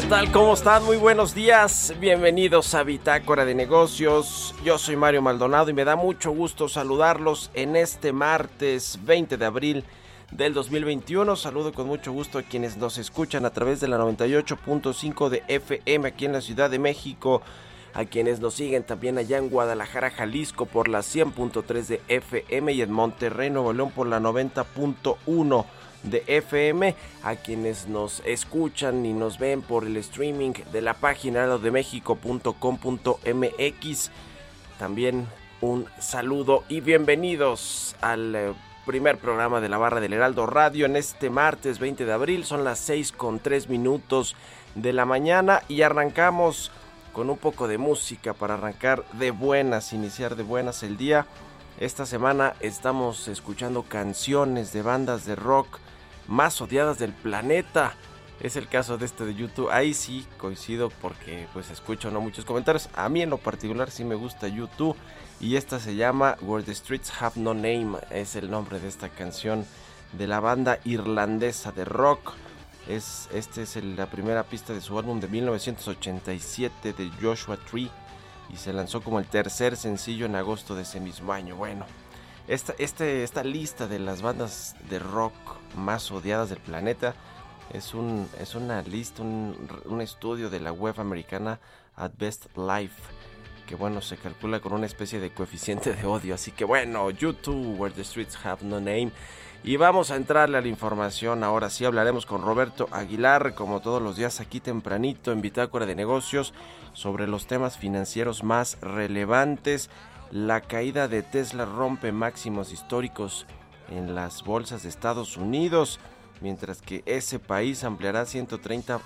¿Qué tal? ¿Cómo están? Muy buenos días. Bienvenidos a Bitácora de Negocios. Yo soy Mario Maldonado y me da mucho gusto saludarlos en este martes 20 de abril del 2021. Saludo con mucho gusto a quienes nos escuchan a través de la 98.5 de FM aquí en la Ciudad de México. A quienes nos siguen también allá en Guadalajara, Jalisco por la 100.3 de FM y en Monterrey, Nuevo León por la 90.1 de FM, a quienes nos escuchan y nos ven por el streaming de la página mexico.com.mx. También un saludo y bienvenidos al eh, primer programa de la barra del Heraldo Radio en este martes 20 de abril. Son las 6 con 3 minutos de la mañana y arrancamos con un poco de música para arrancar de buenas, iniciar de buenas el día. Esta semana estamos escuchando canciones de bandas de rock más odiadas del planeta. Es el caso de este de YouTube. Ahí sí coincido porque pues escucho no muchos comentarios. A mí en lo particular sí me gusta YouTube. Y esta se llama Where the Streets Have No Name. Es el nombre de esta canción de la banda irlandesa de rock. Es, este es la primera pista de su álbum de 1987 de Joshua Tree. Y se lanzó como el tercer sencillo en agosto de ese mismo año. Bueno, esta, este, esta lista de las bandas de rock más odiadas del planeta es, un, es una lista, un, un estudio de la web americana At Best Life que bueno, se calcula con una especie de coeficiente de odio. Así que bueno, YouTube, Where the Streets Have No Name. Y vamos a entrarle a la información. Ahora sí hablaremos con Roberto Aguilar, como todos los días aquí tempranito en Bitácora de Negocios, sobre los temas financieros más relevantes. La caída de Tesla rompe máximos históricos en las bolsas de Estados Unidos, mientras que ese país ampliará 130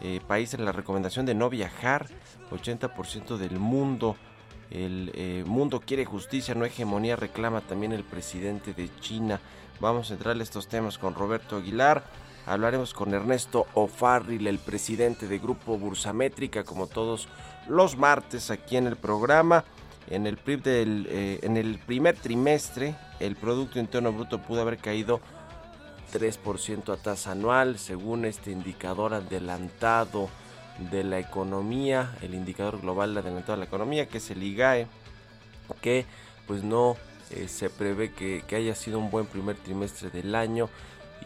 eh, países la recomendación de no viajar, 80% del mundo. El eh, mundo quiere justicia, no hegemonía, reclama también el presidente de China. Vamos a entrarle a estos temas con Roberto Aguilar. Hablaremos con Ernesto O'Farrill, el presidente de Grupo Bursamétrica, como todos los martes aquí en el programa. En el, del, eh, en el primer trimestre, el Producto Interno Bruto pudo haber caído 3% a tasa anual, según este indicador adelantado de la economía, el indicador global adelantado de la economía, que es el IGAE, que pues no eh, se prevé que, haya sido un buen primer trimestre del año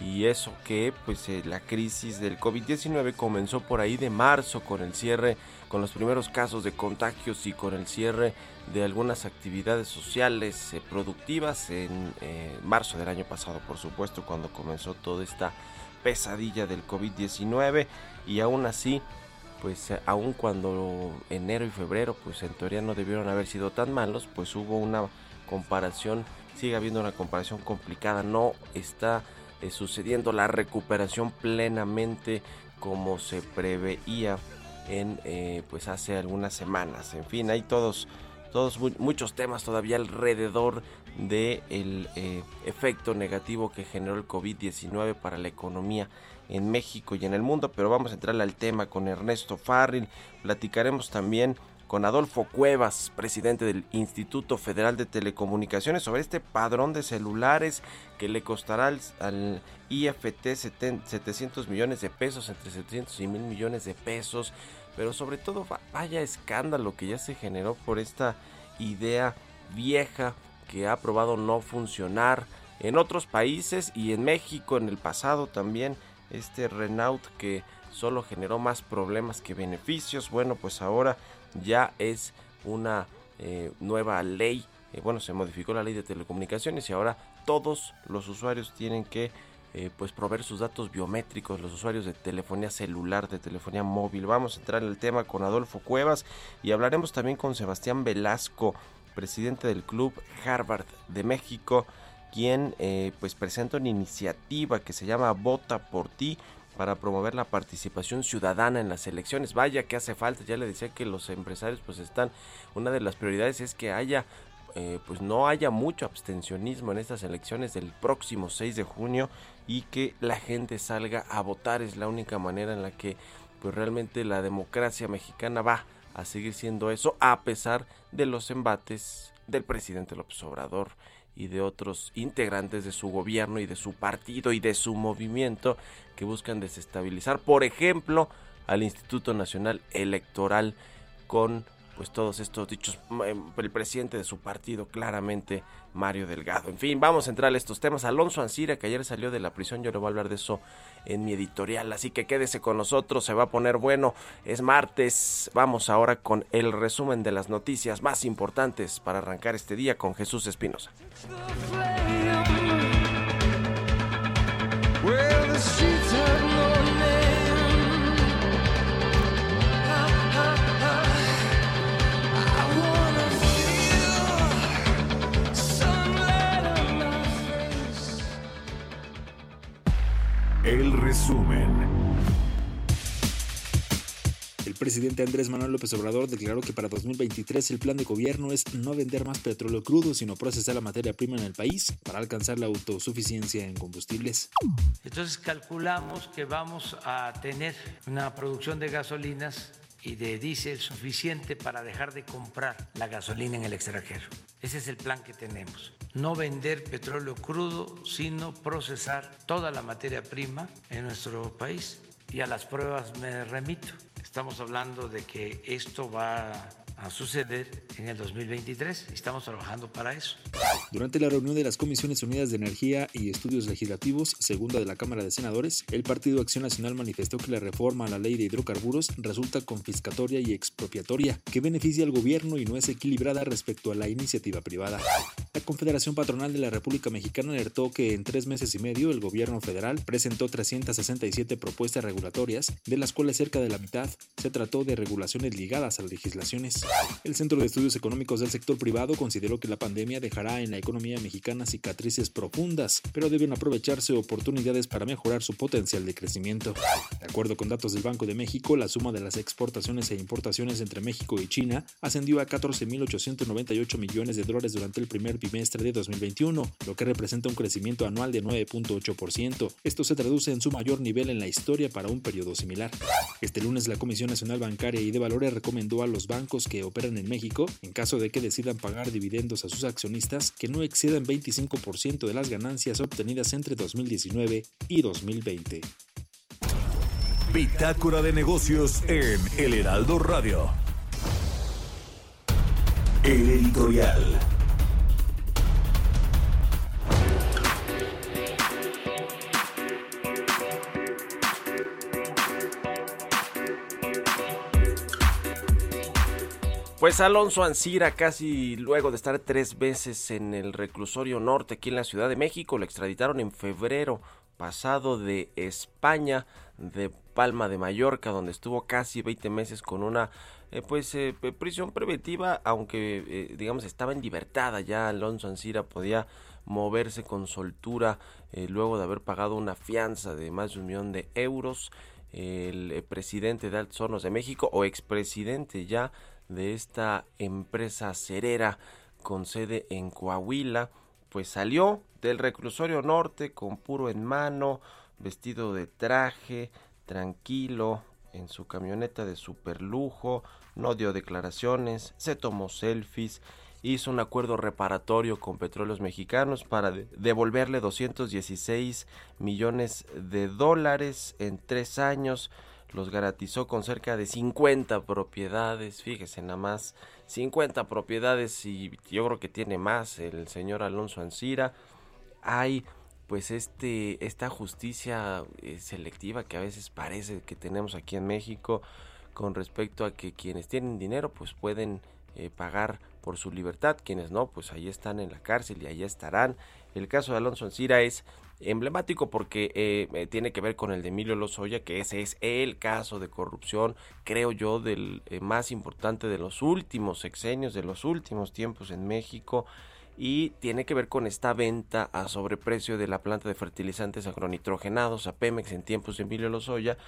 y eso que pues eh, la crisis del COVID-19 comenzó por ahí de marzo con el cierre, con los primeros casos de contagios y con el cierre de algunas actividades sociales eh, productivas en eh, marzo del año pasado, por supuesto, cuando comenzó toda esta pesadilla del COVID-19 y aún así, pues aún cuando enero y febrero, pues en teoría no debieron haber sido tan malos, pues hubo una comparación, sigue habiendo una comparación complicada, no está eh, sucediendo la recuperación plenamente como se preveía en eh, pues hace algunas semanas. En fin hay todos todos muchos temas todavía alrededor del el eh, efecto negativo que generó el COVID-19 para la economía en México y en el mundo, pero vamos a entrar al tema con Ernesto Farril, platicaremos también con Adolfo Cuevas, presidente del Instituto Federal de Telecomunicaciones, sobre este padrón de celulares que le costará al, IFT 700 millones de pesos, entre 700 y 1000 millones de pesos, pero sobre todo vaya escándalo que ya se generó por esta idea vieja que ha probado no funcionar en otros países y en México en el pasado también este Renault que solo generó más problemas que beneficios. Bueno, pues ahora ya es una eh, nueva ley. Eh, bueno, se modificó la ley de telecomunicaciones y ahora todos los usuarios tienen que eh, pues proveer sus datos biométricos, los usuarios de telefonía celular, de telefonía móvil. Vamos a entrar en el tema con Adolfo Cuevas y hablaremos también con Sebastián Velasco, presidente del Club Harvard de México, quien pues presenta una iniciativa que se llama Vota por ti para promover la participación ciudadana en las elecciones. Vaya que hace falta, ya le decía que los empresarios pues están, una de las prioridades es que haya eh, pues no haya mucho abstencionismo en estas elecciones del próximo 6 de junio y que la gente salga a votar. Es la única manera en la que pues realmente la democracia mexicana va a seguir siendo eso a pesar de los embates del presidente López Obrador y de otros integrantes de su gobierno y de su partido y de su movimiento que buscan desestabilizar, por ejemplo, al Instituto Nacional Electoral con pues todos estos dichos, em, el presidente de su partido, claramente Mario Delgado. En fin, vamos a entrar a estos temas. Alonso Ancira, que ayer salió de la prisión, yo le voy a hablar de eso en mi editorial, así que quédese con nosotros, se va a poner bueno. Es martes, vamos ahora con el resumen de las noticias más importantes para arrancar este día con Jesús Espinosa. El resumen. El presidente Andrés Manuel López Obrador declaró que para 2023 el plan de gobierno es no vender más petróleo crudo, sino procesar la materia prima en el país para alcanzar la autosuficiencia en combustibles. Entonces calculamos que vamos a tener una producción de gasolinas y de diésel suficiente para dejar de comprar la gasolina en el extranjero. Ese es el plan que tenemos. No vender petróleo crudo, sino procesar toda la materia prima en nuestro país. Y a las pruebas me remito. Estamos hablando de que esto va a suceder en el 2023 estamos trabajando para eso. Durante la reunión de las Comisiones Unidas de Energía y Estudios Legislativos, segunda de la Cámara de Senadores, el Partido Acción Nacional manifestó que la reforma a la ley de hidrocarburos resulta confiscatoria y expropiatoria, que beneficia al gobierno y no es equilibrada respecto a la iniciativa privada. Confederación Patronal de la República Mexicana alertó que en tres meses y medio el gobierno federal presentó 367 propuestas regulatorias, de las cuales cerca de la mitad se trató de regulaciones ligadas a legislaciones. El Centro de Estudios Económicos del Sector Privado consideró que la pandemia dejará en la economía mexicana cicatrices profundas, pero deben aprovecharse oportunidades para mejorar su potencial de crecimiento. De acuerdo con datos del Banco de México, la suma de las exportaciones e importaciones entre México y China ascendió a 14.898 millones de dólares durante el primer bimestre de 2021, lo que representa un crecimiento anual de 9.8%. Esto se traduce en su mayor nivel en la historia para un periodo similar. Este lunes la Comisión Nacional Bancaria y de Valores recomendó a los bancos que operan en México, en caso de que decidan pagar dividendos a sus accionistas, que no excedan 25% de las ganancias obtenidas entre 2019 y 2020. Bitácora de negocios en El Heraldo Radio. El editorial. Pues Alonso Ancira, casi luego de estar tres veces en el reclusorio norte aquí en la Ciudad de México, lo extraditaron en febrero pasado de España, de Palma de Mallorca, donde estuvo casi 20 meses con una eh, pues eh, prisión preventiva, aunque eh, digamos estaba en libertad ya Alonso Ancira podía moverse con soltura luego de haber pagado una fianza de más de un millón de euros. El presidente de Altos Hornos de México o expresidente ya de esta empresa cerera con sede en Coahuila, pues salió del reclusorio norte con puro en mano, vestido de traje, tranquilo, en su camioneta de superlujo, no dio declaraciones, se tomó selfies, hizo un acuerdo reparatorio con Petróleos Mexicanos para devolverle 216 millones de dólares en tres años. Los garantizó con cerca de 50 propiedades, fíjese nada más, 50 propiedades y yo creo que tiene más el señor Alonso Ancira. Hay pues este esta justicia eh, selectiva que a veces parece que tenemos aquí en México con respecto a que quienes tienen dinero pues pueden eh, pagar por su libertad, quienes no, pues ahí están en la cárcel y ahí estarán. El caso de Alonso Ancira es emblemático porque eh, eh, tiene que ver con el de Emilio Lozoya, que ese es el caso de corrupción, creo yo, del más importante de los últimos sexenios, de los últimos tiempos en México y tiene que ver con esta venta a sobreprecio de la planta de fertilizantes agronitrogenados a Pemex en tiempos de Emilio Lozoya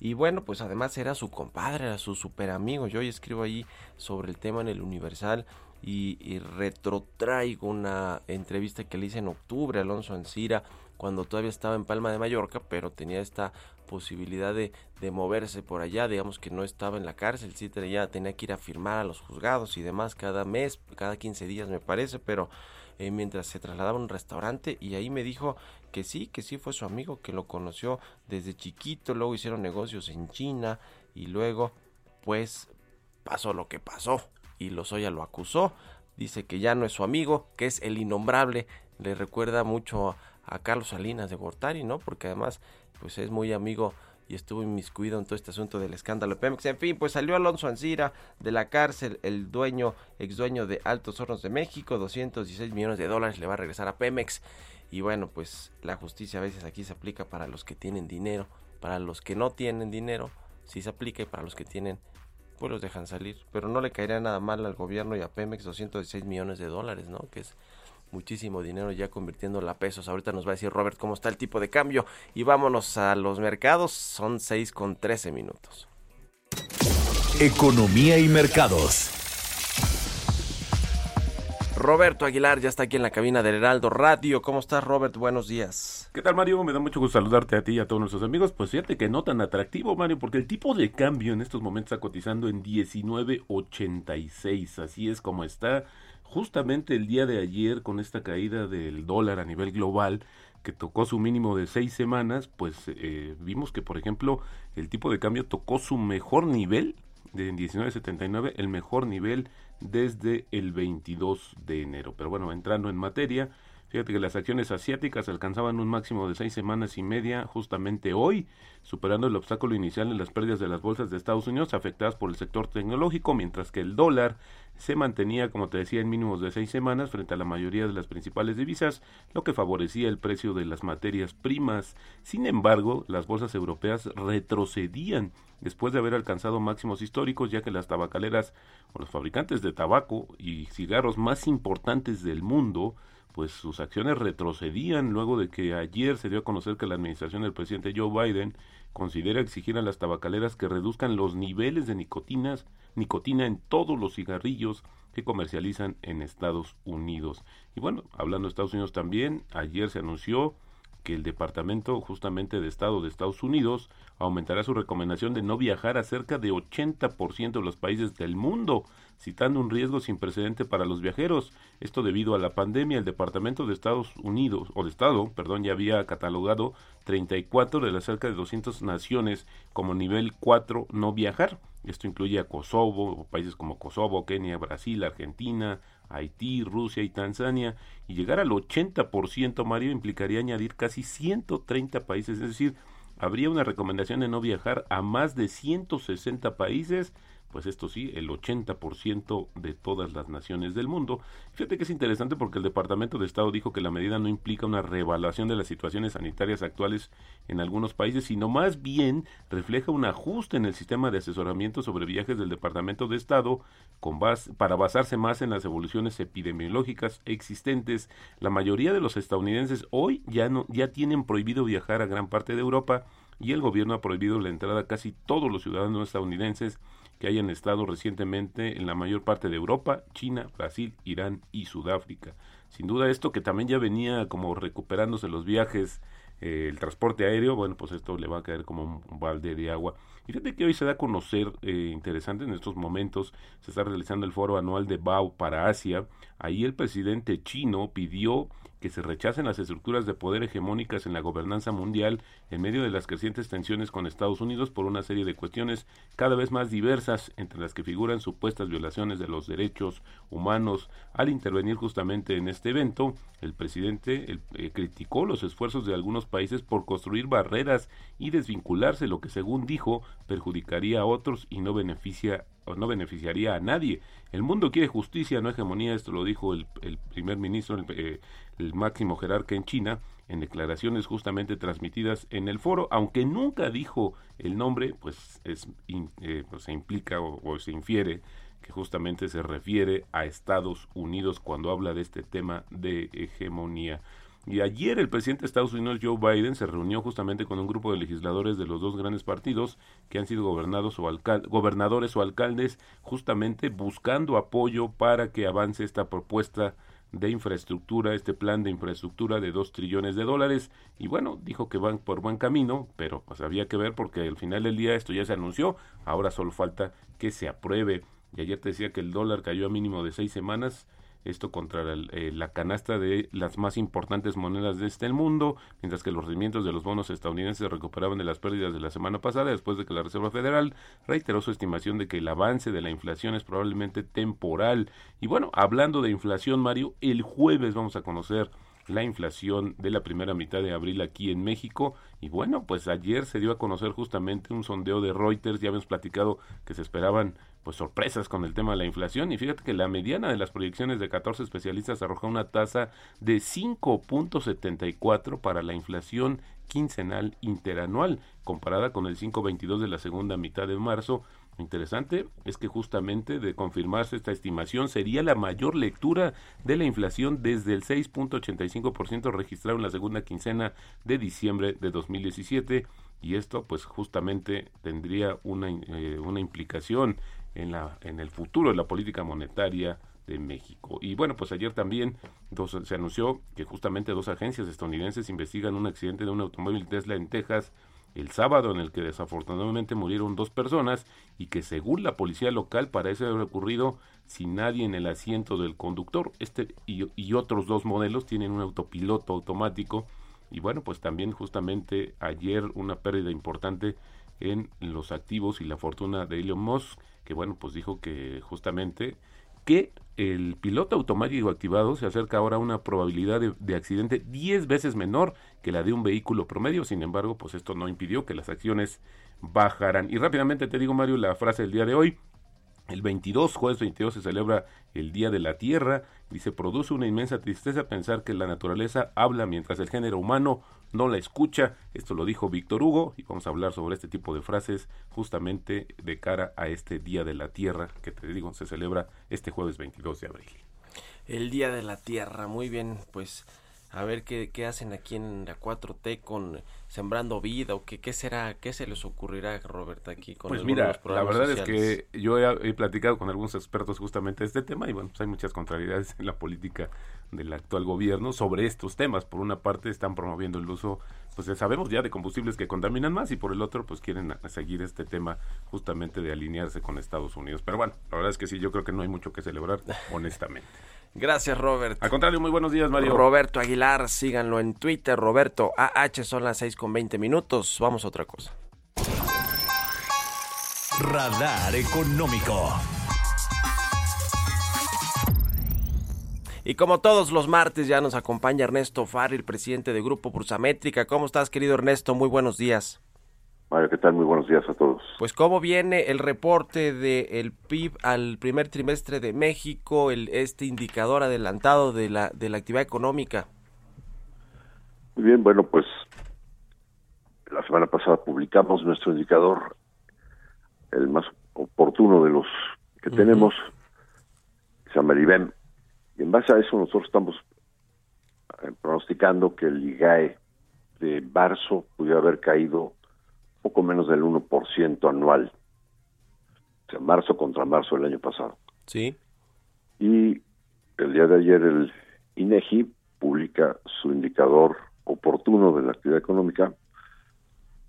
y bueno, pues además era su compadre, era su super amigo. Yo hoy escribo ahí sobre el tema en el Universal y, retrotraigo una entrevista que le hice en octubre a Alonso Ancira cuando todavía estaba en Palma de Mallorca, pero tenía esta posibilidad de, de, moverse por allá, digamos que no estaba en la cárcel, sí ya tenía que ir a firmar a los juzgados y demás cada mes, cada 15 días me parece, pero eh, mientras se trasladaba a un restaurante y ahí me dijo que sí, que sí fue su amigo, que lo conoció desde chiquito, luego hicieron negocios en China y luego pues pasó lo que pasó y Lozoya lo acusó, dice que ya no es su amigo, que es el innombrable, le recuerda mucho a, Carlos Salinas de Gortari, ¿no? Porque además pues es muy amigo y estuvo inmiscuido en todo este asunto del escándalo de Pemex. En fin, pues salió Alonso Ancira de la cárcel, el dueño, ex dueño de Altos Hornos de México, 216 millones de dólares le va a regresar a Pemex. Y bueno, pues la justicia a veces aquí se aplica para los que tienen dinero, para los que no tienen dinero, sí se aplica y para los que tienen, pues los dejan salir. Pero no le caería nada mal al gobierno y a Pemex 216 millones de dólares, ¿no? Que es muchísimo dinero ya convirtiéndolo a pesos. Ahorita nos va a decir Robert cómo está el tipo de cambio y vámonos a los mercados. Son 6 con 13 minutos. Economía y mercados. Roberto Aguilar ya está aquí en la cabina del Heraldo Radio. ¿Cómo estás, Robert? Buenos días. ¿Qué tal, Mario? Me da mucho gusto saludarte a ti y a todos nuestros amigos. Pues fíjate que no tan atractivo, Mario, porque el tipo de cambio en estos momentos está cotizando en 19.86. Así es como está justamente el día de ayer con esta caída del dólar a nivel global que tocó su mínimo de seis semanas, pues eh, vimos que por ejemplo el tipo de cambio tocó su mejor nivel de 19.79, el mejor nivel desde el 22 de enero. Pero bueno, entrando en materia, Fíjate que las acciones asiáticas alcanzaban un máximo de seis semanas y media justamente hoy, superando el obstáculo inicial en las pérdidas de las bolsas de Estados Unidos afectadas por el sector tecnológico, mientras que el dólar se mantenía, como te decía, en mínimos de seis semanas frente a la mayoría de las principales divisas, lo que favorecía el precio de las materias primas. Sin embargo, las bolsas europeas retrocedían después de haber alcanzado máximos históricos, ya que las tabacaleras o los fabricantes de tabaco y cigarros más importantes del mundo pues sus acciones retrocedían luego de que ayer se dio a conocer que la administración del presidente Joe Biden considera exigir a las tabacaleras que reduzcan los niveles de nicotinas, nicotina en todos los cigarrillos que comercializan en Estados Unidos. Y bueno, hablando de Estados Unidos también, ayer se anunció que el Departamento justamente de Estado de Estados Unidos aumentará su recomendación de no viajar a cerca de 80% de los países del mundo, citando un riesgo sin precedente para los viajeros. Esto debido a la pandemia, el Departamento de Estados Unidos, o de Estado, perdón, ya había catalogado 34 de las cerca de 200 naciones como nivel 4 no viajar. Esto incluye a Kosovo, países como Kosovo, Kenia, Brasil, Argentina, Haití, Rusia y Tanzania, y llegar al 80%, Mario, implicaría añadir casi 130 países, es decir, habría una recomendación de no viajar a más de 160 países pues esto sí, el 80% de todas las naciones del mundo. Fíjate que es interesante porque el Departamento de Estado dijo que la medida no implica una reevaluación de las situaciones sanitarias actuales en algunos países, sino más bien refleja un ajuste en el sistema de asesoramiento sobre viajes del Departamento de Estado para basarse más en las evoluciones epidemiológicas existentes. La mayoría de los estadounidenses hoy ya no ya tienen prohibido viajar a gran parte de Europa y el gobierno ha prohibido la entrada a casi todos los ciudadanos estadounidenses que hayan estado recientemente en la mayor parte de Europa, China, Brasil, Irán y Sudáfrica. Sin duda esto que también ya venía como recuperándose los viajes eh, el transporte aéreo, bueno, pues esto le va a caer como un, balde de agua. Fíjate que hoy se da a conocer, eh, interesante en estos momentos, se está realizando el foro anual de BAU para Asia. Ahí el presidente chino pidió que se rechacen las estructuras de poder hegemónicas en la gobernanza mundial en medio de las crecientes tensiones con Estados Unidos por una serie de cuestiones cada vez más diversas, entre las que figuran supuestas violaciones de los derechos humanos. Al intervenir justamente en este evento, el presidente eh, criticó los esfuerzos de algunos países por construir barreras y desvincularse, lo que según dijo perjudicaría a otros y no beneficia o no beneficiaría a nadie. El mundo quiere justicia, no hegemonía, esto lo dijo el, primer ministro, el, eh, el máximo jerarca en China, en declaraciones justamente transmitidas en el foro, aunque nunca dijo el nombre, pues, es, eh, pues se implica o, se infiere que justamente se refiere a Estados Unidos cuando habla de este tema de hegemonía. Y ayer el presidente de Estados Unidos, Joe Biden, se reunió justamente con un grupo de legisladores de los dos grandes partidos que han sido gobernados o gobernadores o alcaldes, justamente buscando apoyo para que avance esta propuesta de infraestructura, este plan de infraestructura de dos trillones de dólares. Y bueno, dijo que van por buen camino, pero pues había que ver porque al final del día esto ya se anunció, ahora solo falta que se apruebe. Y ayer te decía que el dólar cayó a mínimo de seis semanas esto contra eh, la canasta de las más importantes monedas de este mundo, mientras que los rendimientos de los bonos estadounidenses se recuperaban de las pérdidas de la semana pasada después de que la Reserva Federal reiteró su estimación de que el avance de la inflación es probablemente temporal. Y bueno, hablando de inflación, Mario, el jueves vamos a conocer la inflación de la primera mitad de abril aquí en México. Y bueno, pues ayer se dio a conocer justamente un sondeo de Reuters, ya habíamos platicado que se esperaban pues sorpresas con el tema de la inflación y fíjate que la mediana de las proyecciones de 14 especialistas arroja una tasa de 5.74 para la inflación quincenal interanual comparada con el 5.22 de la segunda mitad de marzo. Interesante es que justamente de confirmarse esta estimación sería la mayor lectura de la inflación desde el 6.85% registrado en la segunda quincena de diciembre de 2017 y esto pues justamente tendría una, eh, una implicación en, la, en el futuro de la política monetaria de México. Y bueno, pues ayer también se anunció que justamente dos agencias estadounidenses investigan un accidente de un automóvil Tesla en Texas el sábado en el que desafortunadamente murieron dos personas y que según la policía local parece haber ocurrido sin nadie en el asiento del conductor. Este y otros dos modelos tienen un autopiloto automático y bueno, pues también justamente ayer una pérdida importante en los activos y la fortuna de Elon Musk que bueno, pues dijo que justamente que el piloto automático activado se acerca ahora a una probabilidad de, accidente 10 veces menor que la de un vehículo promedio. Sin embargo, pues esto no impidió que las acciones bajaran. Y rápidamente te digo, Mario, la frase del día de hoy. El 22, jueves 22, se celebra el Día de la Tierra y se produce una inmensa tristeza pensar que la naturaleza habla mientras el género humano no la escucha. Esto lo dijo Víctor Hugo y vamos a hablar sobre este tipo de frases justamente de cara a este Día de la Tierra que te digo se celebra este jueves 22 de abril. El Día de la Tierra, muy bien, pues a ver qué, qué hacen aquí en la 4T con sembrando vida o qué, qué será, qué se les ocurrirá, Roberta, aquí con Pues mira, la verdad es que yo he, platicado con algunos expertos justamente de este tema y bueno, pues hay muchas contrariedades en la política del actual gobierno sobre estos temas. Por una parte están promoviendo el uso, pues ya sabemos ya de combustibles que contaminan más y por el otro pues quieren seguir este tema justamente de alinearse con Estados Unidos. Pero bueno, la verdad es que sí, yo creo que no hay mucho que celebrar, honestamente. Gracias, Robert. Al contrario, muy buenos días, Mario. Roberto Aguilar, síganlo en Twitter, Roberto AH, son las 6 con 20 minutos. Vamos a otra cosa. Radar Económico. Y como todos los martes ya nos acompaña Ernesto Farri, presidente de Grupo Brusamétrica. ¿Cómo estás, querido Ernesto? Muy buenos días. Mario, ¿qué tal? Muy buenos días a todos. Pues cómo viene el reporte del PIB al primer trimestre de México, el, este indicador adelantado de la, de la actividad económica. Muy bien, bueno, pues la semana pasada publicamos nuestro indicador, el más oportuno de los que tenemos, se llama el IBEM, y en base a eso nosotros estamos eh, pronosticando que el IGAE de marzo pudiera haber caído poco menos del 1% anual. sea, marzo contra marzo del año pasado. Sí. Y el día de ayer el INEGI publica su indicador oportuno de la actividad económica,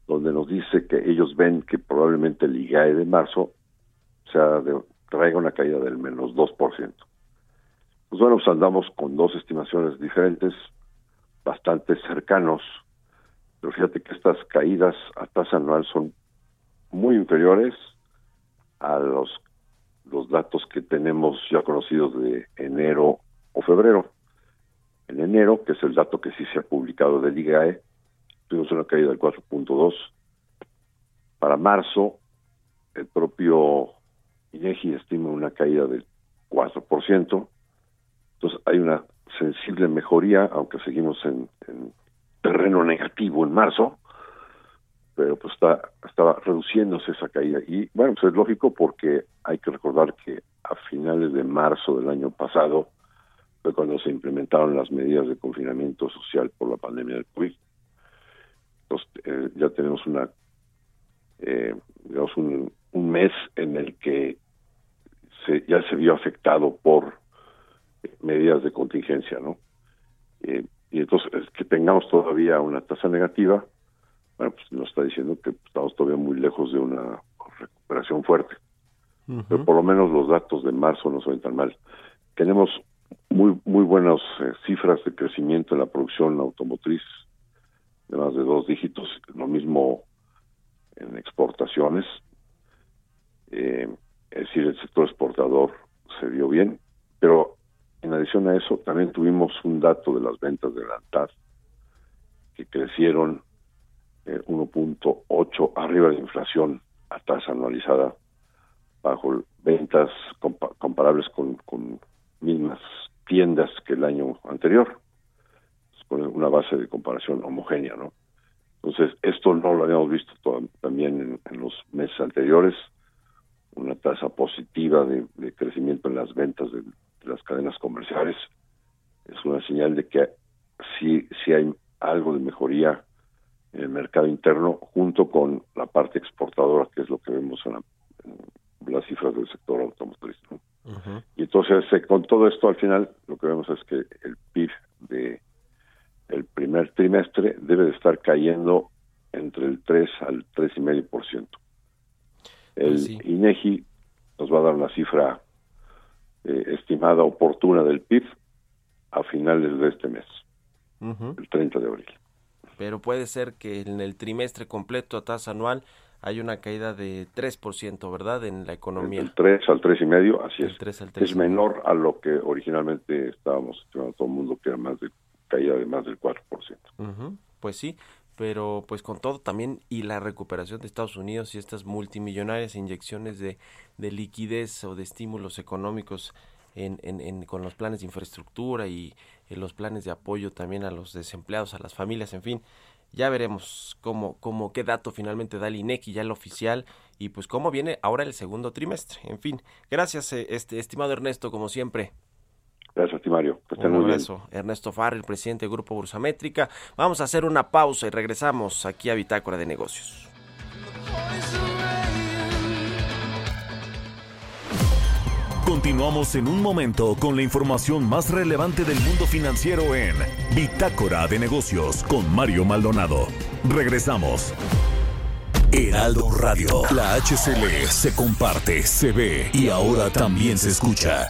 donde nos dice que ellos ven que probablemente el IGAE de marzo sea de, traiga una caída del menos 2%. Pues bueno, pues andamos con dos estimaciones diferentes, bastante cercanos, pero fíjate que estas caídas a tasa anual son muy inferiores a los, los datos que tenemos ya conocidos de enero o febrero. En enero, que es el dato que sí se ha publicado del IGAE, tuvimos una caída del 4.2. Para marzo, el propio INEGI estima una caída del 4%. Entonces hay una sensible mejoría, aunque seguimos en, terreno negativo en marzo, pero pues está estaba reduciéndose esa caída y bueno pues es lógico porque hay que recordar que a finales de marzo del año pasado fue cuando se implementaron las medidas de confinamiento social por la pandemia del COVID. Entonces eh, ya tenemos una eh, un, un mes en el que se, ya se vio afectado por medidas de contingencia, ¿no? Eh, y entonces que tengamos todavía una tasa negativa, bueno, pues nos está diciendo que estamos todavía muy lejos de una recuperación fuerte. Pero por lo menos los datos de marzo no son tan mal. Tenemos muy muy buenas eh, cifras de crecimiento en la producción automotriz, de más de dos dígitos, lo mismo en exportaciones. Eh, es decir, el sector exportador se vio bien, pero en adición a eso también tuvimos un dato de las ventas de la ANTAD que crecieron 1.8 eh, arriba de inflación a tasa anualizada bajo ventas comparables con, mismas tiendas que el año anterior, con una base de comparación homogénea, ¿no? Entonces, esto no lo habíamos visto también en, los meses anteriores, una tasa positiva de, crecimiento en las ventas de, las cadenas comerciales. Es una señal de que sí, sí hay algo de mejoría en el mercado interno junto con la parte exportadora, que es lo que vemos en, las cifras del sector automotriz. Y entonces, eh, con todo esto, al final, lo que vemos es que el PIB de el primer trimestre debe de estar cayendo entre el 3 al 3,5%. El pues INEGI nos va a dar una cifra eh, estimada oportuna del PIB a finales de este mes, el 30 de abril. Pero puede ser que en el trimestre completo a tasa anual hay una caída de 3%, ¿verdad? En la economía. El 3 al 3,5, así es. es menor a lo que originalmente estábamos estimando todo el mundo, que era más de caída de más del 4%. Pues sí, pero pues con todo también y la recuperación de Estados Unidos y estas multimillonarias inyecciones de, de liquidez o de estímulos económicos en, en, con los planes de infraestructura y en los planes de apoyo también a los desempleados, a las familias, en fin. Ya veremos cómo, cómo, qué dato finalmente da el INEGI, ya el oficial, y pues cómo viene ahora el segundo trimestre. En fin, gracias, eh, este estimado Ernesto, como siempre. Gracias, Timario. Un abrazo. Ernesto Farrell, presidente del Grupo Bursamétrica. Vamos a hacer una pausa y regresamos aquí a Bitácora de Negocios. Continuamos en un momento con la información más relevante del mundo financiero en Bitácora de Negocios con Mario Maldonado. Regresamos. Heraldo Radio. La HCL se comparte, se ve y ahora también se escucha.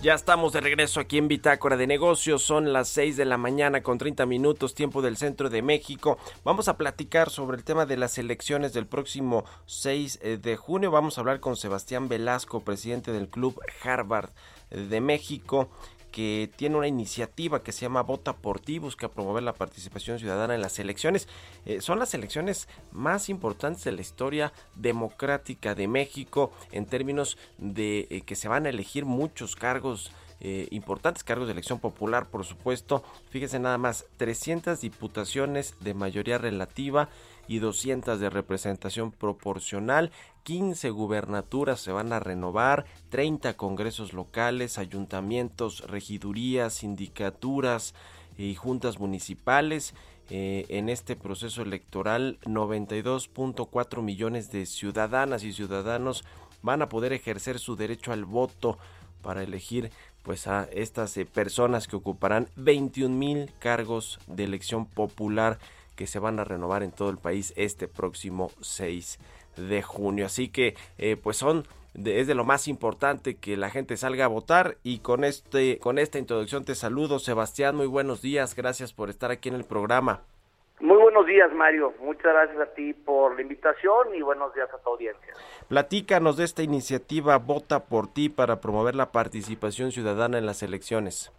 Ya estamos de regreso aquí en Bitácora de Negocios. Son las 6 de la mañana con 30 minutos, tiempo del centro de México. Vamos a platicar sobre el tema de las elecciones del próximo 6 eh, de junio. Vamos a hablar con Sebastián Velasco, presidente del Club Harvard de México que tiene una iniciativa que se llama Vota por ti, busca promover la participación ciudadana en las elecciones. Eh, son las elecciones más importantes de la historia democrática de México en términos de eh, que se van a elegir muchos cargos. Eh, importantes cargos de elección popular, por supuesto. Fíjese nada más, 300 diputaciones de mayoría relativa y 200 de representación proporcional. 15 gubernaturas se van a renovar, 30 congresos locales, ayuntamientos, regidurías, sindicaturas y juntas municipales. Eh, en este proceso electoral 92.4 millones de ciudadanas y ciudadanos van a poder ejercer su derecho al voto para elegir pues a estas eh, personas que ocuparán 21 mil cargos de elección popular que se van a renovar en todo el país este próximo 6 de junio. Así que eh, pues son es de lo más importante que la gente salga a votar y con este con esta introducción te saludo Sebastián, muy buenos días, gracias por estar aquí en el programa. Muy buenos días, Mario. Muchas gracias a ti por la invitación y buenos días a tu audiencia. Platícanos de esta iniciativa Vota por ti para promover la participación ciudadana en las elecciones.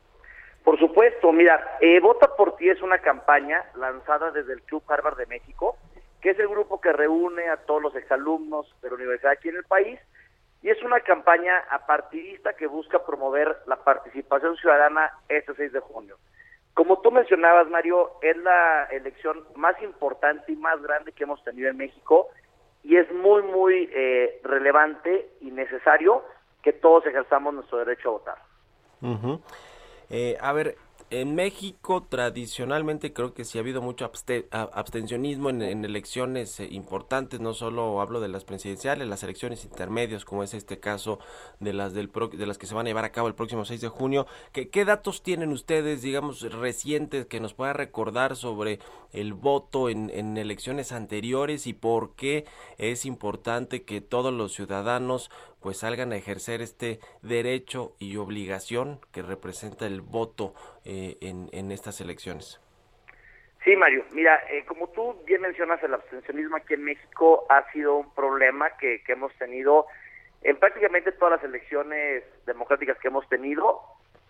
Por supuesto, mira, eh, Vota por ti es una campaña lanzada desde el Club Harvard de México, que es el grupo que reúne a todos los exalumnos de la universidad aquí en el país, y es una campaña apartidista que busca promover la participación ciudadana este 6 de junio. Como tú mencionabas, Mario, es la elección más importante y más grande que hemos tenido en México y es muy, muy eh, relevante y necesario que todos ejerzamos nuestro derecho a votar. Eh, a ver, en México tradicionalmente creo que sí ha habido mucho abstencionismo en, elecciones eh, importantes, no solo hablo de las presidenciales, las elecciones intermedias, como es este caso de las del de las que se van a llevar a cabo el próximo 6 de junio. ¿Qué, qué datos tienen ustedes, digamos, recientes que nos pueda recordar sobre el voto en, en elecciones anteriores y por qué es importante que todos los ciudadanos pues salgan a ejercer este derecho y obligación que representa el voto eh, en, en, estas elecciones. Sí, Mario. Mira, eh, como tú bien mencionas, el abstencionismo aquí en México ha sido un problema que, que hemos tenido en prácticamente todas las elecciones democráticas que hemos tenido,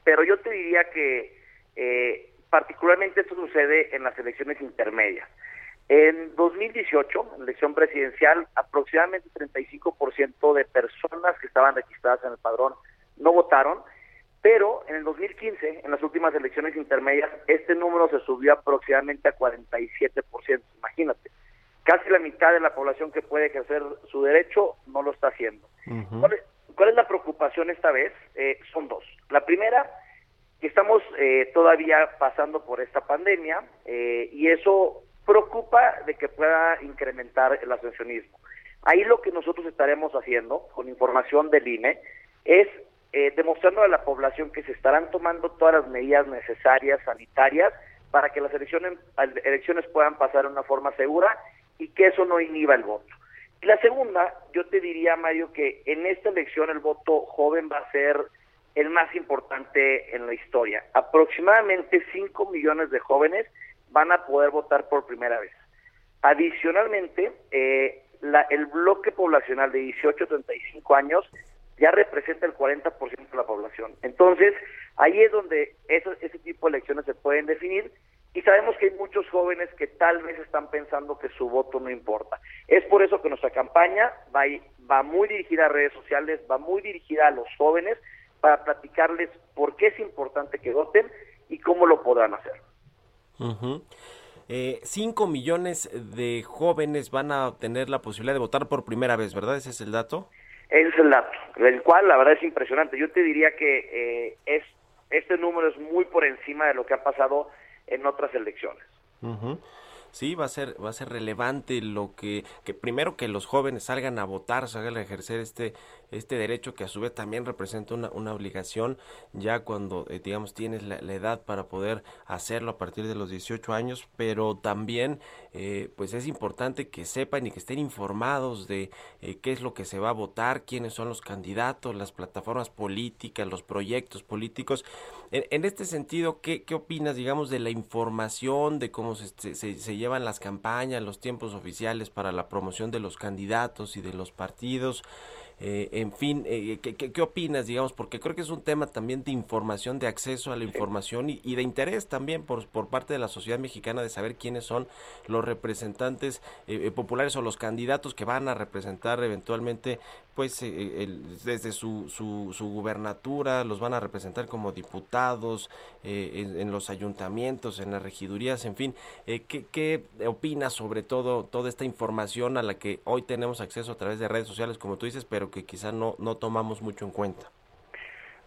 pero yo te diría que eh, particularmente esto sucede en las elecciones intermedias. En 2018, en elección presidencial, aproximadamente 35% de personas que estaban registradas en el padrón no votaron, pero en el 2015, en las últimas elecciones intermedias, este número se subió aproximadamente a 47%, imagínate. Casi la mitad de la población que puede ejercer su derecho no lo está haciendo. ¿Cuál, es, la preocupación esta vez? Eh, son dos. La primera, que estamos eh, todavía pasando por esta pandemia eh, y eso preocupa de que pueda incrementar el ascensionismo. Ahí lo que nosotros estaremos haciendo con información del INE es eh, demostrando a la población que se estarán tomando todas las medidas necesarias sanitarias para que las elecciones, elecciones puedan pasar de una forma segura y que eso no inhiba el voto. Y la segunda, yo te diría, Mario, que en esta elección el voto joven va a ser el más importante en la historia. Aproximadamente 5 millones de jóvenes van a poder votar por primera vez. Adicionalmente, eh, la, el bloque poblacional de 18 a 35 años ya representa el 40% de la población. Entonces, ahí es donde ese tipo de elecciones se pueden definir y sabemos que hay muchos jóvenes que tal vez están pensando que su voto no importa. Es por eso que nuestra campaña va, va muy dirigida a redes sociales, va muy dirigida a los jóvenes para platicarles por qué es importante que voten y cómo lo podrán hacer. 5 eh, millones de jóvenes van a tener la posibilidad de votar por primera vez, ¿verdad? ¿Ese es el dato? Ese es el dato, el cual la verdad es impresionante. Yo te diría que eh, es este número es muy por encima de lo que ha pasado en otras elecciones. Sí, va a ser, va a ser relevante lo que, que primero que los jóvenes salgan a votar, salgan a ejercer este, este derecho que a su vez también representa una, una obligación ya cuando, eh, digamos, tienes la, edad para poder hacerlo a partir de los 18 años, pero también, eh, pues es importante que sepan y que estén informados de eh, qué es lo que se va a votar, quiénes son los candidatos, las plataformas políticas, los proyectos políticos. En, este sentido, ¿qué, ¿qué opinas, digamos, de la información, de cómo se, se, se llevan las campañas, los tiempos oficiales para la promoción de los candidatos y de los partidos? Eh, en fin, eh, ¿qué, qué, opinas, digamos? Porque creo que es un tema también de información, de acceso a la información y, de interés también por, por parte de la sociedad mexicana de saber quiénes son los representantes eh, populares o los candidatos que van a representar eventualmente pues desde su, su, su, gubernatura los van a representar como diputados en, los ayuntamientos, en las regidurías, en fin. ¿qué, ¿Qué opinas sobre todo toda esta información a la que hoy tenemos acceso a través de redes sociales, como tú dices, pero que quizá no, no tomamos mucho en cuenta?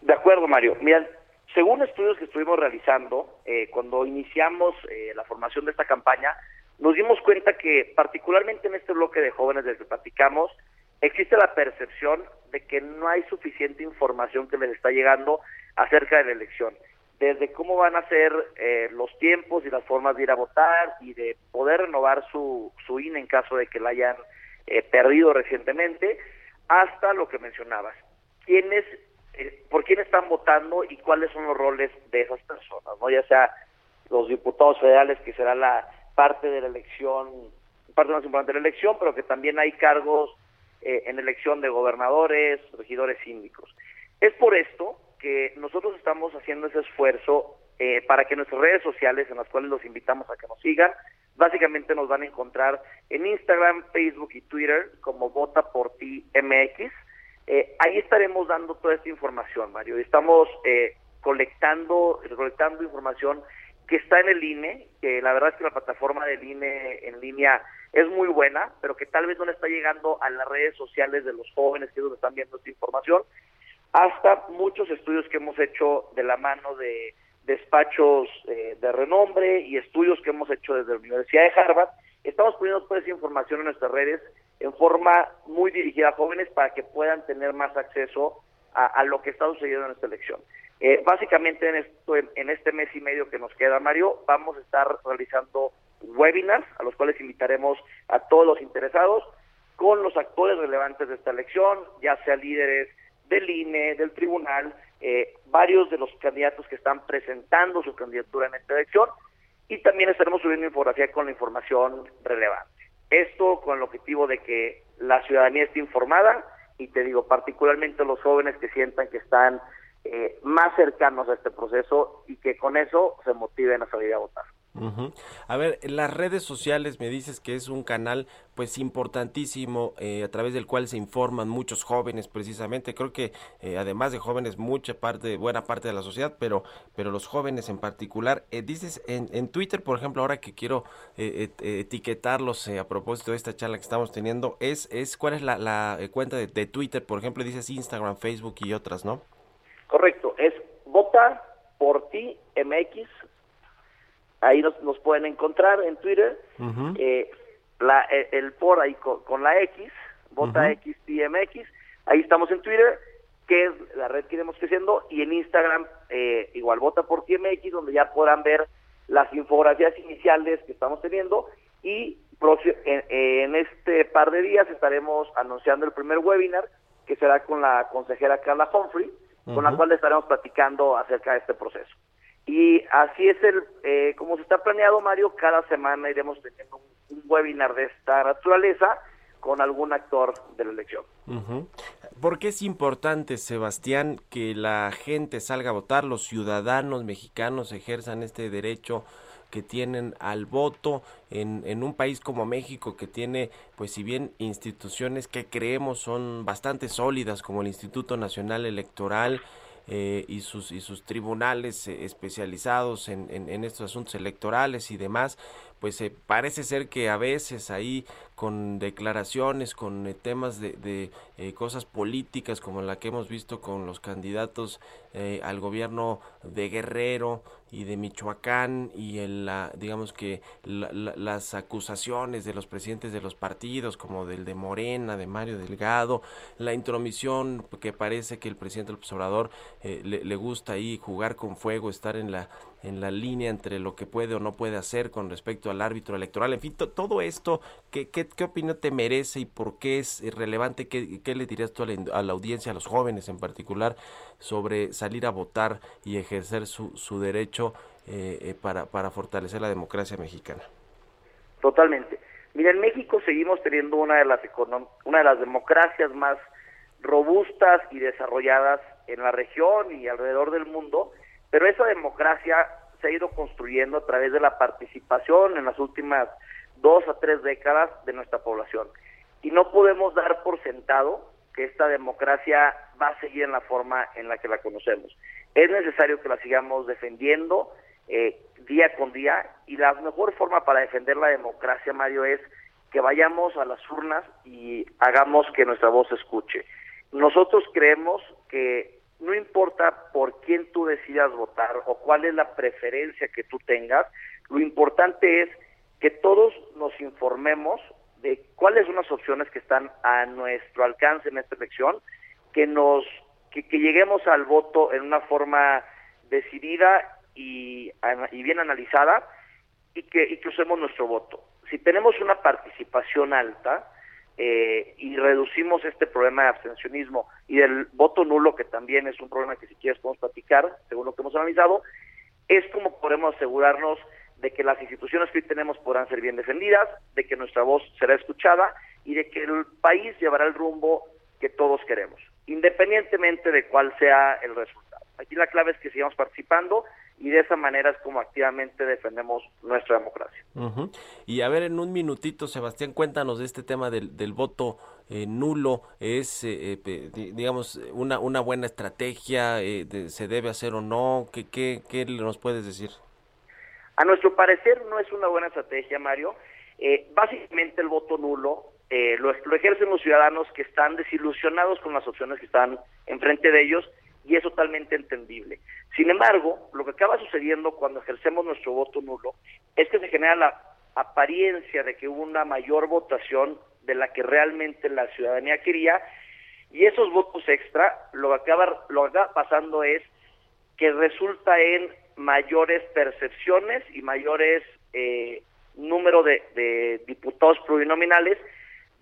De acuerdo, Mario. Mira, según estudios que estuvimos realizando, eh, cuando iniciamos eh, la formación de esta campaña, nos dimos cuenta que particularmente en este bloque de jóvenes del que platicamos, existe la percepción de que no hay suficiente información que les está llegando acerca de la elección, desde cómo van a ser eh, los tiempos y las formas de ir a votar y de poder renovar su, su INE en caso de que la hayan perdido recientemente, hasta lo que mencionabas, quiénes eh, por quién están votando y cuáles son los roles de esas personas, ¿no? Ya sea los diputados federales, que será la parte de la elección, parte más importante de la elección, pero que también hay cargos eh, en elección de gobernadores, regidores síndicos. Es por esto que nosotros estamos haciendo ese esfuerzo eh, para que nuestras redes sociales, en las cuales los invitamos a que nos sigan, básicamente nos van a encontrar en Instagram, Facebook y Twitter como Vota por Ti MX eh, ahí estaremos dando toda esta información, Mario. Estamos eh, colectando, recolectando información que está en el INE, que la verdad es que la plataforma del INE en línea es muy buena, pero que tal vez no le está llegando a las redes sociales de los jóvenes que están viendo esta información, hasta muchos estudios que hemos hecho de la mano de despachos eh, de renombre y estudios que hemos hecho desde la Universidad de Harvard. Estamos poniendo toda esa información en nuestras redes en forma muy dirigida a jóvenes para que puedan tener más acceso a, lo que está sucediendo en esta elección. Eh, básicamente en, esto, en, este mes y medio que nos queda, Mario, vamos a estar realizando webinars a los cuales invitaremos a todos los interesados con los actores relevantes de esta elección, ya sea líderes del INE, del tribunal, eh, varios de los candidatos que están presentando su candidatura en esta elección y también estaremos subiendo infografía con la información relevante. Esto con el objetivo de que la ciudadanía esté informada y te digo, particularmente los jóvenes que sientan que están eh, más cercanos a este proceso y que con eso se motiven a salir a votar. A ver, las redes sociales me dices que es un canal pues importantísimo eh, a través del cual se informan muchos jóvenes precisamente. Creo que eh, además de jóvenes mucha parte, buena parte de la sociedad, pero pero los jóvenes en particular. Eh, dices en, en, Twitter, por ejemplo, ahora que quiero etiquetarlos a propósito de esta charla que estamos teniendo, es es cuál es la, la cuenta de, de, Twitter, por ejemplo, dices Instagram, Facebook y otras, ¿no? Correcto, es vota por ti MX ahí nos, nos pueden encontrar en Twitter, eh, la, eh, el, por ahí con, la X, vota XTMX, ahí estamos en Twitter, que es la red que iremos creciendo, y en Instagram eh, igual vota por TMX, donde ya podrán ver las infografías iniciales que estamos teniendo y en, este par de días estaremos anunciando el primer webinar que será con la consejera Carla Humphrey, con la cual estaremos platicando acerca de este proceso. Y así es el, eh, como se está planeado, Mario, cada semana iremos teniendo un, webinar de esta naturaleza con algún actor de la elección. ¿Por qué es importante, Sebastián, que la gente salga a votar, los ciudadanos mexicanos ejerzan este derecho que tienen al voto en, en, un país como México que tiene, pues si bien instituciones que creemos son bastante sólidas como el Instituto Nacional Electoral, eh, y, sus, y sus tribunales eh, especializados en, en, estos asuntos electorales y demás, pues eh, parece ser que a veces ahí con declaraciones, con eh, temas de, de eh, cosas políticas como la que hemos visto con los candidatos al gobierno de Guerrero y de Michoacán y en la, digamos que las acusaciones de los presidentes de los partidos como del de Morena, de Mario Delgado, la intromisión que parece que el presidente López Obrador le, le gusta ahí jugar con fuego, estar en la en la línea entre lo que puede o no puede hacer con respecto al árbitro electoral. En fin, todo esto, ¿qué, qué, qué opinión te merece y por qué es relevante? ¿Qué, qué le dirías tú a la, audiencia, a los jóvenes en particular, sobre salir a votar y ejercer su, su derecho eh, eh, para, para fortalecer la democracia mexicana? Totalmente. Mira, en México seguimos teniendo una de las, una de las democracias más robustas y desarrolladas en la región y alrededor del mundo pero esa democracia se ha ido construyendo a través de la participación en las últimas dos a tres décadas de nuestra población. Y no podemos dar por sentado que esta democracia va a seguir en la forma en la que la conocemos. Es necesario que la sigamos defendiendo eh, día con día y la mejor forma para defender la democracia, Mario, es que vayamos a las urnas y hagamos que nuestra voz se escuche. Nosotros creemos que no importa por quién tú decidas votar o cuál es la preferencia que tú tengas, lo importante es que todos nos informemos de cuáles son las opciones que están a nuestro alcance en esta elección, que nos que, lleguemos al voto en una forma decidida y, bien analizada y que, y que usemos nuestro voto. Si tenemos una participación alta, eh, y reducimos este problema de abstencionismo y del voto nulo, que también es un problema que si quieres podemos platicar, según lo que hemos analizado, es como podemos asegurarnos de que las instituciones que hoy tenemos podrán ser bien defendidas, de que nuestra voz será escuchada y de que el país llevará el rumbo que todos queremos, independientemente de cuál sea el resultado. Aquí la clave es que sigamos participando y de esa manera es como activamente defendemos nuestra democracia. Y a ver, en un minutito, Sebastián, cuéntanos de este tema del, del voto eh, nulo. ¿Es, eh, eh, digamos, una, una buena estrategia? ¿Se debe hacer o no? ¿Qué, qué, ¿Qué nos puedes decir? A nuestro parecer no es una buena estrategia, Mario. básicamente el voto nulo lo, lo ejercen los ciudadanos que están desilusionados con las opciones que están enfrente de ellos y es totalmente entendible. Sin embargo, lo que acaba sucediendo cuando ejercemos nuestro voto nulo es que se genera la apariencia de que hubo una mayor votación de la que realmente la ciudadanía quería y esos votos extra lo que acaba, lo que acaba pasando es que resulta en mayores percepciones y mayores eh, número de, de diputados plurinominales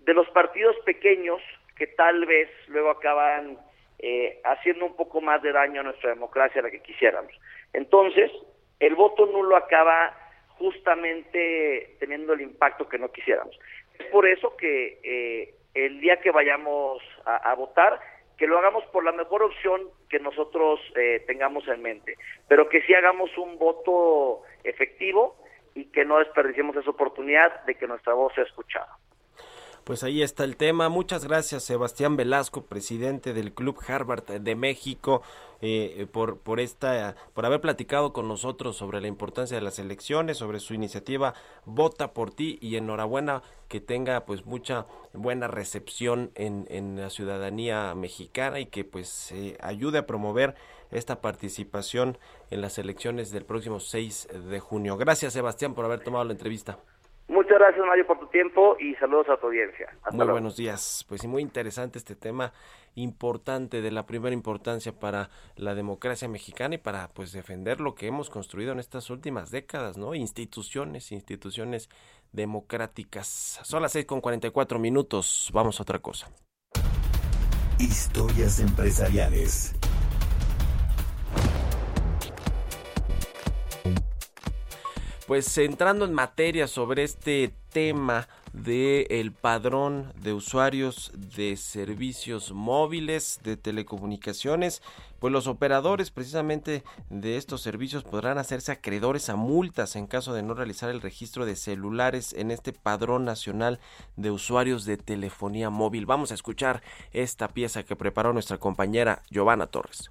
de los partidos pequeños que tal vez luego acaban eh, haciendo un poco más de daño a nuestra democracia a la que quisiéramos. Entonces, el voto nulo acaba justamente teniendo el impacto que no quisiéramos. Es por eso que eh, el día que vayamos a, votar, que lo hagamos por la mejor opción que nosotros eh, tengamos en mente, pero que sí hagamos un voto efectivo y que no desperdiciemos esa oportunidad de que nuestra voz sea escuchada. Pues ahí está el tema. Muchas gracias, Sebastián Velasco, presidente del Club Harvard de México, eh, por, por, esta, por haber platicado con nosotros sobre la importancia de las elecciones, sobre su iniciativa Vota por ti y enhorabuena que tenga pues mucha buena recepción en, en la ciudadanía mexicana y que pues ayude a promover esta participación en las elecciones del próximo 6 de junio. Gracias, Sebastián, por haber tomado la entrevista. Muchas gracias, Mario, por tu tiempo y saludos a tu audiencia. muy buenos días. Pues muy interesante este tema, importante, de la primera importancia para la democracia mexicana y para pues defender lo que hemos construido en estas últimas décadas, ¿no? Instituciones, instituciones democráticas. Son las seis con cuatro minutos. Vamos a otra cosa. Historias empresariales. Pues entrando en materia sobre este tema del el padrón de usuarios de servicios móviles de telecomunicaciones, pues los operadores precisamente de estos servicios podrán hacerse acreedores a multas en caso de no realizar el registro de celulares en este padrón nacional de usuarios de telefonía móvil. Vamos a escuchar esta pieza que preparó nuestra compañera Giovanna Torres.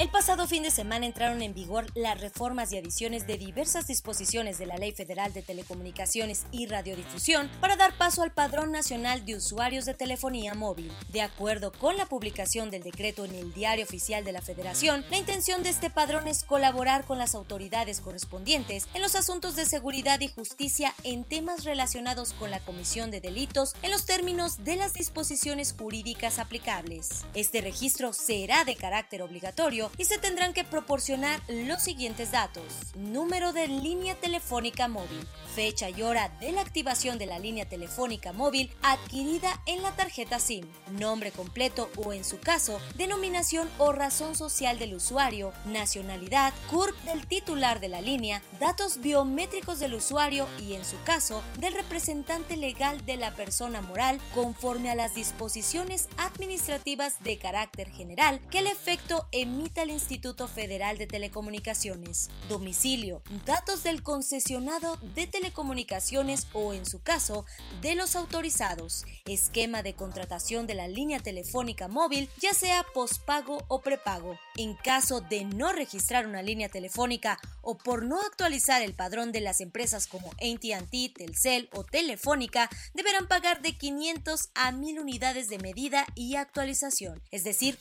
El pasado fin de semana entraron en vigor las reformas y adiciones de diversas disposiciones de la Ley Federal de Telecomunicaciones y Radiodifusión para dar paso al Padrón Nacional de Usuarios de Telefonía Móvil. De acuerdo con la publicación del decreto en el Diario Oficial de la Federación, la intención de este padrón es colaborar con las autoridades correspondientes en los asuntos de seguridad y justicia en temas relacionados con la comisión de delitos en los términos de las disposiciones jurídicas aplicables. Este registro será de carácter obligatorio y se tendrán que proporcionar los siguientes datos. Número de línea telefónica móvil, fecha y hora de la activación de la línea telefónica móvil adquirida en la tarjeta SIM, nombre completo o en su caso, denominación o razón social del usuario, nacionalidad, CURP del titular de la línea, datos biométricos del usuario y en su caso, del representante legal de la persona moral conforme a las disposiciones administrativas de carácter general que el efecto emita el Instituto Federal de Telecomunicaciones. Domicilio, datos del concesionado de telecomunicaciones o, en su caso, de los autorizados. Esquema de contratación de la línea telefónica móvil, ya sea pospago o prepago. En caso de no registrar una línea telefónica o por no actualizar el padrón de las empresas como AT&T, Telcel o Telefónica, deberán pagar de 500 a 1000 unidades de medida y actualización, es decir,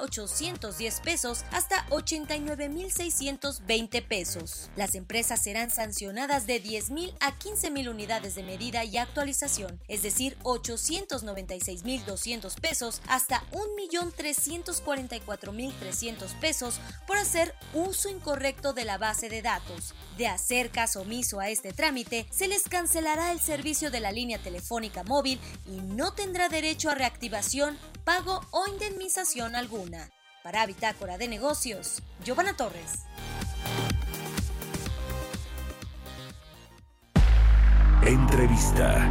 44.810 pesos hasta 89.620 pesos. Las empresas serán sancionadas de 10.000 a 15.000 unidades de medida y actualización, es decir, 896.200 pesos hasta 1.344.300 pesos por hacer uso incorrecto de la base de datos. De hacer caso omiso a este trámite, se les cancelará el servicio de la línea telefónica móvil y no tendrá derecho a reactivación, pago o indemnización alguna. Para Bitácora de Negocios, Giovanna Torres. Entrevista.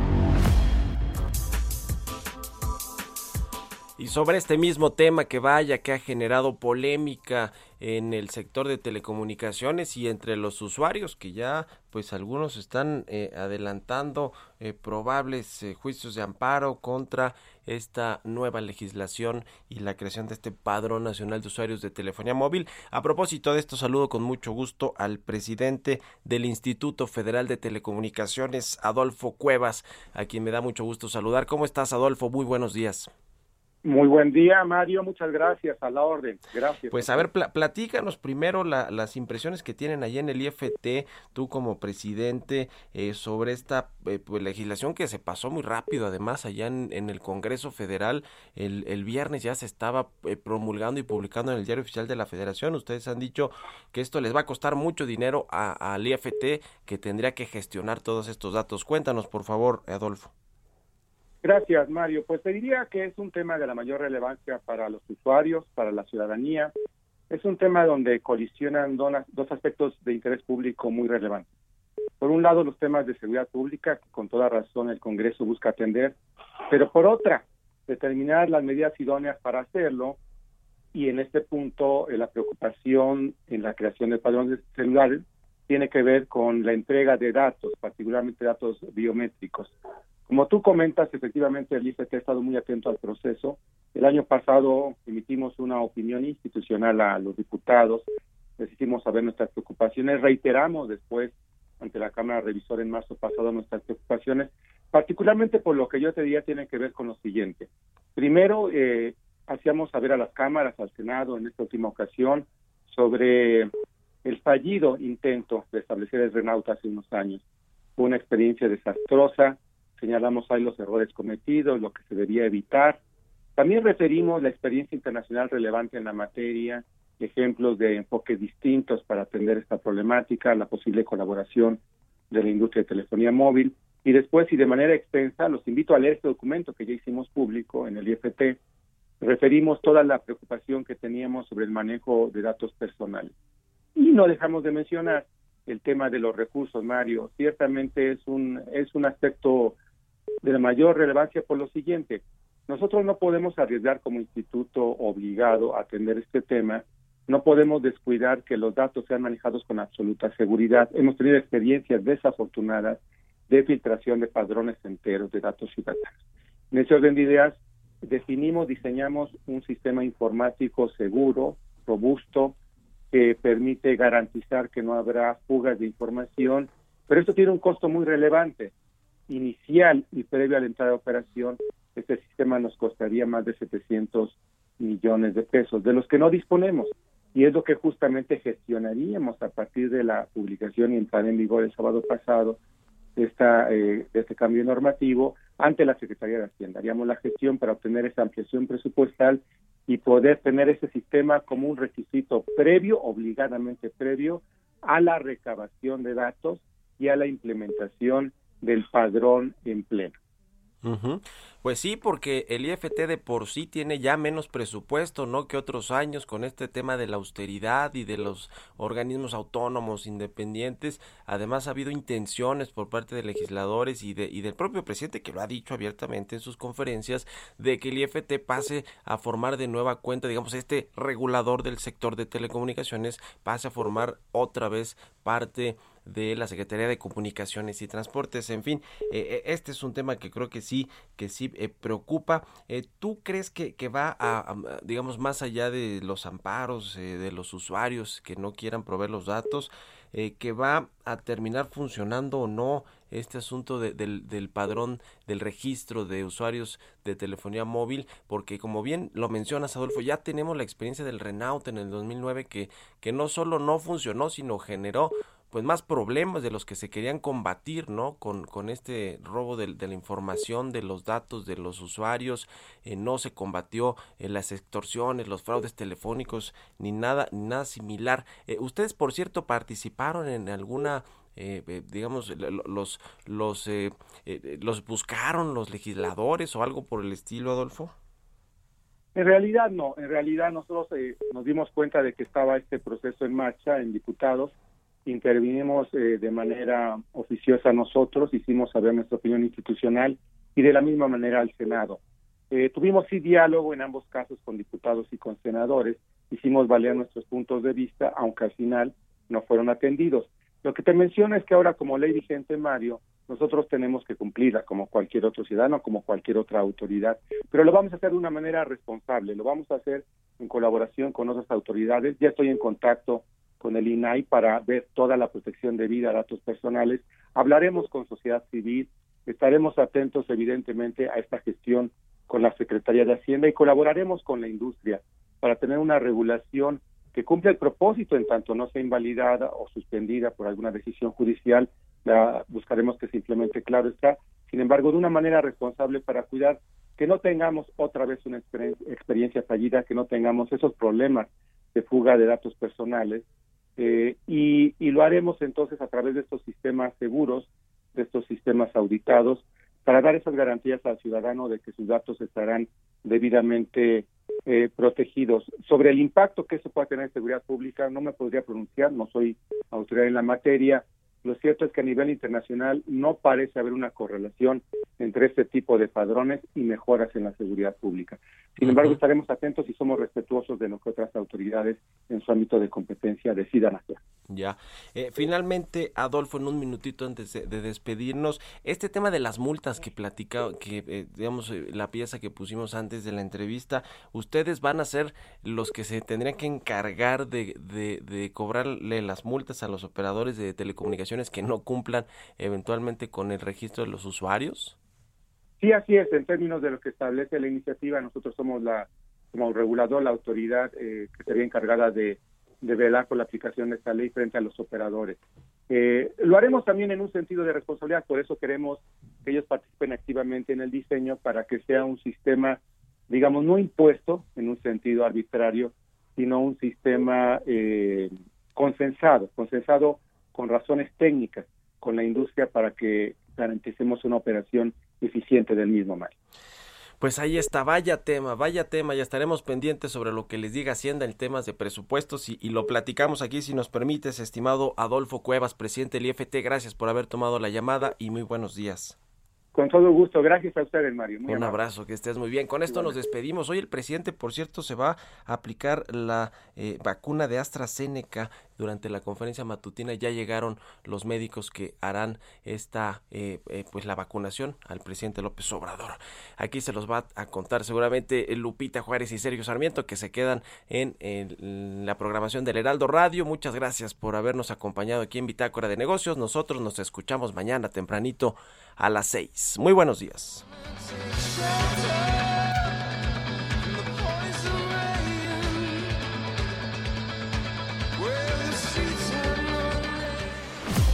Y sobre este mismo tema que vaya, que ha generado polémica en el sector de telecomunicaciones y entre los usuarios que ya pues algunos están eh, adelantando eh, probables eh, juicios de amparo contra esta nueva legislación y la creación de este padrón nacional de usuarios de telefonía móvil. A propósito de esto, saludo con mucho gusto al presidente del Instituto Federal de Telecomunicaciones, Adolfo Cuevas, a quien me da mucho gusto saludar. ¿Cómo estás, Adolfo? Muy buenos días. Muy buen día, Mario. Muchas gracias. A la orden. Gracias. Pues a ver, platícanos primero las impresiones que tienen allí en el IFT, tú como presidente, eh, sobre esta eh, pues, legislación que se pasó muy rápido. Además, allá en, el Congreso Federal, el, el, viernes ya se estaba eh, promulgando y publicando en el Diario Oficial de la Federación. Ustedes han dicho que esto les va a costar mucho dinero al IFT, que tendría que gestionar todos estos datos. Cuéntanos, por favor, Adolfo. Gracias, Mario. Pues te diría que es un tema de la mayor relevancia para los usuarios, para la ciudadanía. Es un tema donde colisionan dos aspectos de interés público muy relevantes. Por un lado, los temas de seguridad pública, que con toda razón el Congreso busca atender, pero por otra, determinar las medidas idóneas para hacerlo y en este punto eh, la preocupación en la creación de padrones celulares tiene que ver con la entrega de datos, particularmente datos biométricos. Como tú comentas, efectivamente el IFT ha estado muy atento al proceso. El año pasado emitimos una opinión institucional a los diputados, les hicimos saber nuestras preocupaciones, reiteramos después ante la Cámara Revisora en marzo pasado nuestras preocupaciones, particularmente por lo que yo te diría tiene que ver con lo siguiente. Primero, eh, hacíamos saber a las cámaras, al Senado en esta última ocasión, sobre el fallido intento de establecer el Renauta hace unos años. Fue una experiencia desastrosa, señalamos ahí los errores cometidos, lo que se debía evitar. También referimos la experiencia internacional relevante en la materia, ejemplos de enfoques distintos para atender esta problemática, la posible colaboración de la industria de telefonía móvil. Y después, y de manera extensa, los invito a leer este documento que ya hicimos público en el IFT. Referimos toda la preocupación que teníamos sobre el manejo de datos personales. Y no dejamos de mencionar el tema de los recursos, Mario. Ciertamente es un, es un aspecto de la mayor relevancia por lo siguiente. Nosotros no podemos arriesgar como instituto obligado a atender este tema, no podemos descuidar que los datos sean manejados con absoluta seguridad. Hemos tenido experiencias desafortunadas de filtración de padrones enteros de datos ciudadanos. En ese orden de ideas, definimos, diseñamos un sistema informático seguro, robusto, que permite garantizar que no habrá fugas de información, pero esto tiene un costo muy relevante inicial y previo a la entrada de operación, este sistema nos costaría más de 700 millones de pesos, de los que no disponemos. Y es lo que justamente gestionaríamos a partir de la publicación y entrar en vigor el sábado pasado de, esta, eh, este cambio normativo ante la Secretaría de Hacienda. Haríamos la gestión para obtener esa ampliación presupuestal y poder tener ese sistema como un requisito previo, obligadamente previo, a la recabación de datos y a la implementación del padrón en pleno. Pues sí, porque el IFT de por sí tiene ya menos presupuesto, ¿no? Que otros años con este tema de la austeridad y de los organismos autónomos independientes. Además ha habido intenciones por parte de legisladores y, de, y del propio presidente que lo ha dicho abiertamente en sus conferencias de que el IFT pase a formar de nueva cuenta, digamos, este regulador del sector de telecomunicaciones pase a formar otra vez parte de la Secretaría de Comunicaciones y Transportes. En fin, eh, eh, este es un tema que creo que sí, que sí eh, preocupa. ¿Tú crees que, que va a, digamos, más allá de los amparos de los usuarios que no quieran proveer los datos, que va a terminar funcionando o no este asunto del, del, padrón del registro de usuarios de telefonía móvil, porque como bien lo mencionas, Adolfo, ya tenemos la experiencia del Renault en el 2009 que, que no solo no funcionó, sino generó pues más problemas de los que se querían combatir, ¿no? Con, con este robo de, la información, de los datos de los usuarios, eh, no se combatió eh, las extorsiones, los fraudes telefónicos, ni nada, ni nada similar. Eh, ustedes, por cierto, participaron en alguna digamos, los, los, los buscaron los legisladores o algo por el estilo, Adolfo? En realidad no, en realidad nosotros nos dimos cuenta de que estaba este proceso en marcha en diputados intervinimos eh, de manera oficiosa nosotros, hicimos saber nuestra opinión institucional y de la misma manera al Senado. Eh, tuvimos sí diálogo en ambos casos con diputados y con senadores, hicimos valer nuestros puntos de vista, aunque al final no fueron atendidos. Lo que te menciono es que ahora como ley vigente, Mario, nosotros tenemos que cumplirla como cualquier otro ciudadano, como cualquier otra autoridad, pero lo vamos a hacer de una manera responsable, lo vamos a hacer en colaboración con otras autoridades. Ya estoy en contacto con el INAI para ver toda la protección de vida, datos personales. Hablaremos con sociedad civil, estaremos atentos evidentemente a esta gestión con la Secretaría de Hacienda y colaboraremos con la industria para tener una regulación que cumpla el propósito en tanto no sea invalidada o suspendida por alguna decisión judicial. La buscaremos que simplemente claro está. Sin embargo, de una manera responsable para cuidar que no tengamos otra vez una experiencia fallida, que no tengamos esos problemas de fuga de datos personales eh, y, lo haremos entonces a través de estos sistemas seguros, de estos sistemas auditados, para dar esas garantías al ciudadano de que sus datos estarán debidamente eh, protegidos. Sobre el impacto que eso pueda tener en seguridad pública, no me podría pronunciar, no soy autoridad en la materia, lo cierto es que a nivel internacional no parece haber una correlación entre este tipo de padrones y mejoras en la seguridad pública. Sin embargo, estaremos atentos y somos respetuosos de lo que otras autoridades en su ámbito de competencia decidan hacer. Ya. Eh, finalmente, Adolfo, en un minutito antes de, despedirnos, este tema de las multas que platica, que eh, digamos eh, la pieza que pusimos antes de la entrevista, ustedes van a ser los que se tendrían que encargar de, de, de cobrarle las multas a los operadores de telecomunicaciones que no cumplan eventualmente con el registro de los usuarios. Sí, así es. En términos de lo que establece la iniciativa, nosotros somos la como regulador, la autoridad que sería encargada de de velar por la aplicación de esta ley frente a los operadores. Eh, lo haremos también en un sentido de responsabilidad, por eso queremos que ellos participen activamente en el diseño para que sea un sistema, digamos, no impuesto en un sentido arbitrario, sino un sistema eh, consensado, consensado con razones técnicas con la industria para que garanticemos una operación eficiente del mismo mal. Pues ahí está, vaya tema, vaya tema, ya estaremos pendientes sobre lo que les diga Hacienda en temas de presupuestos y, lo platicamos aquí si nos permites, estimado Adolfo Cuevas, presidente del IFT, gracias por haber tomado la llamada y muy buenos días. Con todo gusto, gracias a ustedes, Mario. Un abrazo, que estés muy bien. Con esto nos despedimos. Hoy el presidente, por cierto, se va a aplicar la eh, vacuna de AstraZeneca durante la conferencia matutina. Ya llegaron los médicos que harán esta, eh, eh, pues la vacunación al presidente López Obrador. Aquí se los va a contar seguramente Lupita Juárez y Sergio Sarmiento, que se quedan en, en la programación del Heraldo Radio. Muchas gracias por habernos acompañado aquí en Bitácora de Negocios. Nosotros nos escuchamos mañana tempranito a las 6. Muy buenos días.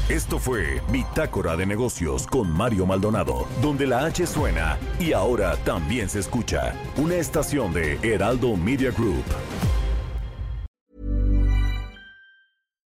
Esto fue Bitácora de Negocios con Mario Maldonado, donde la H suena y ahora también se escucha una estación de Heraldo Media Group.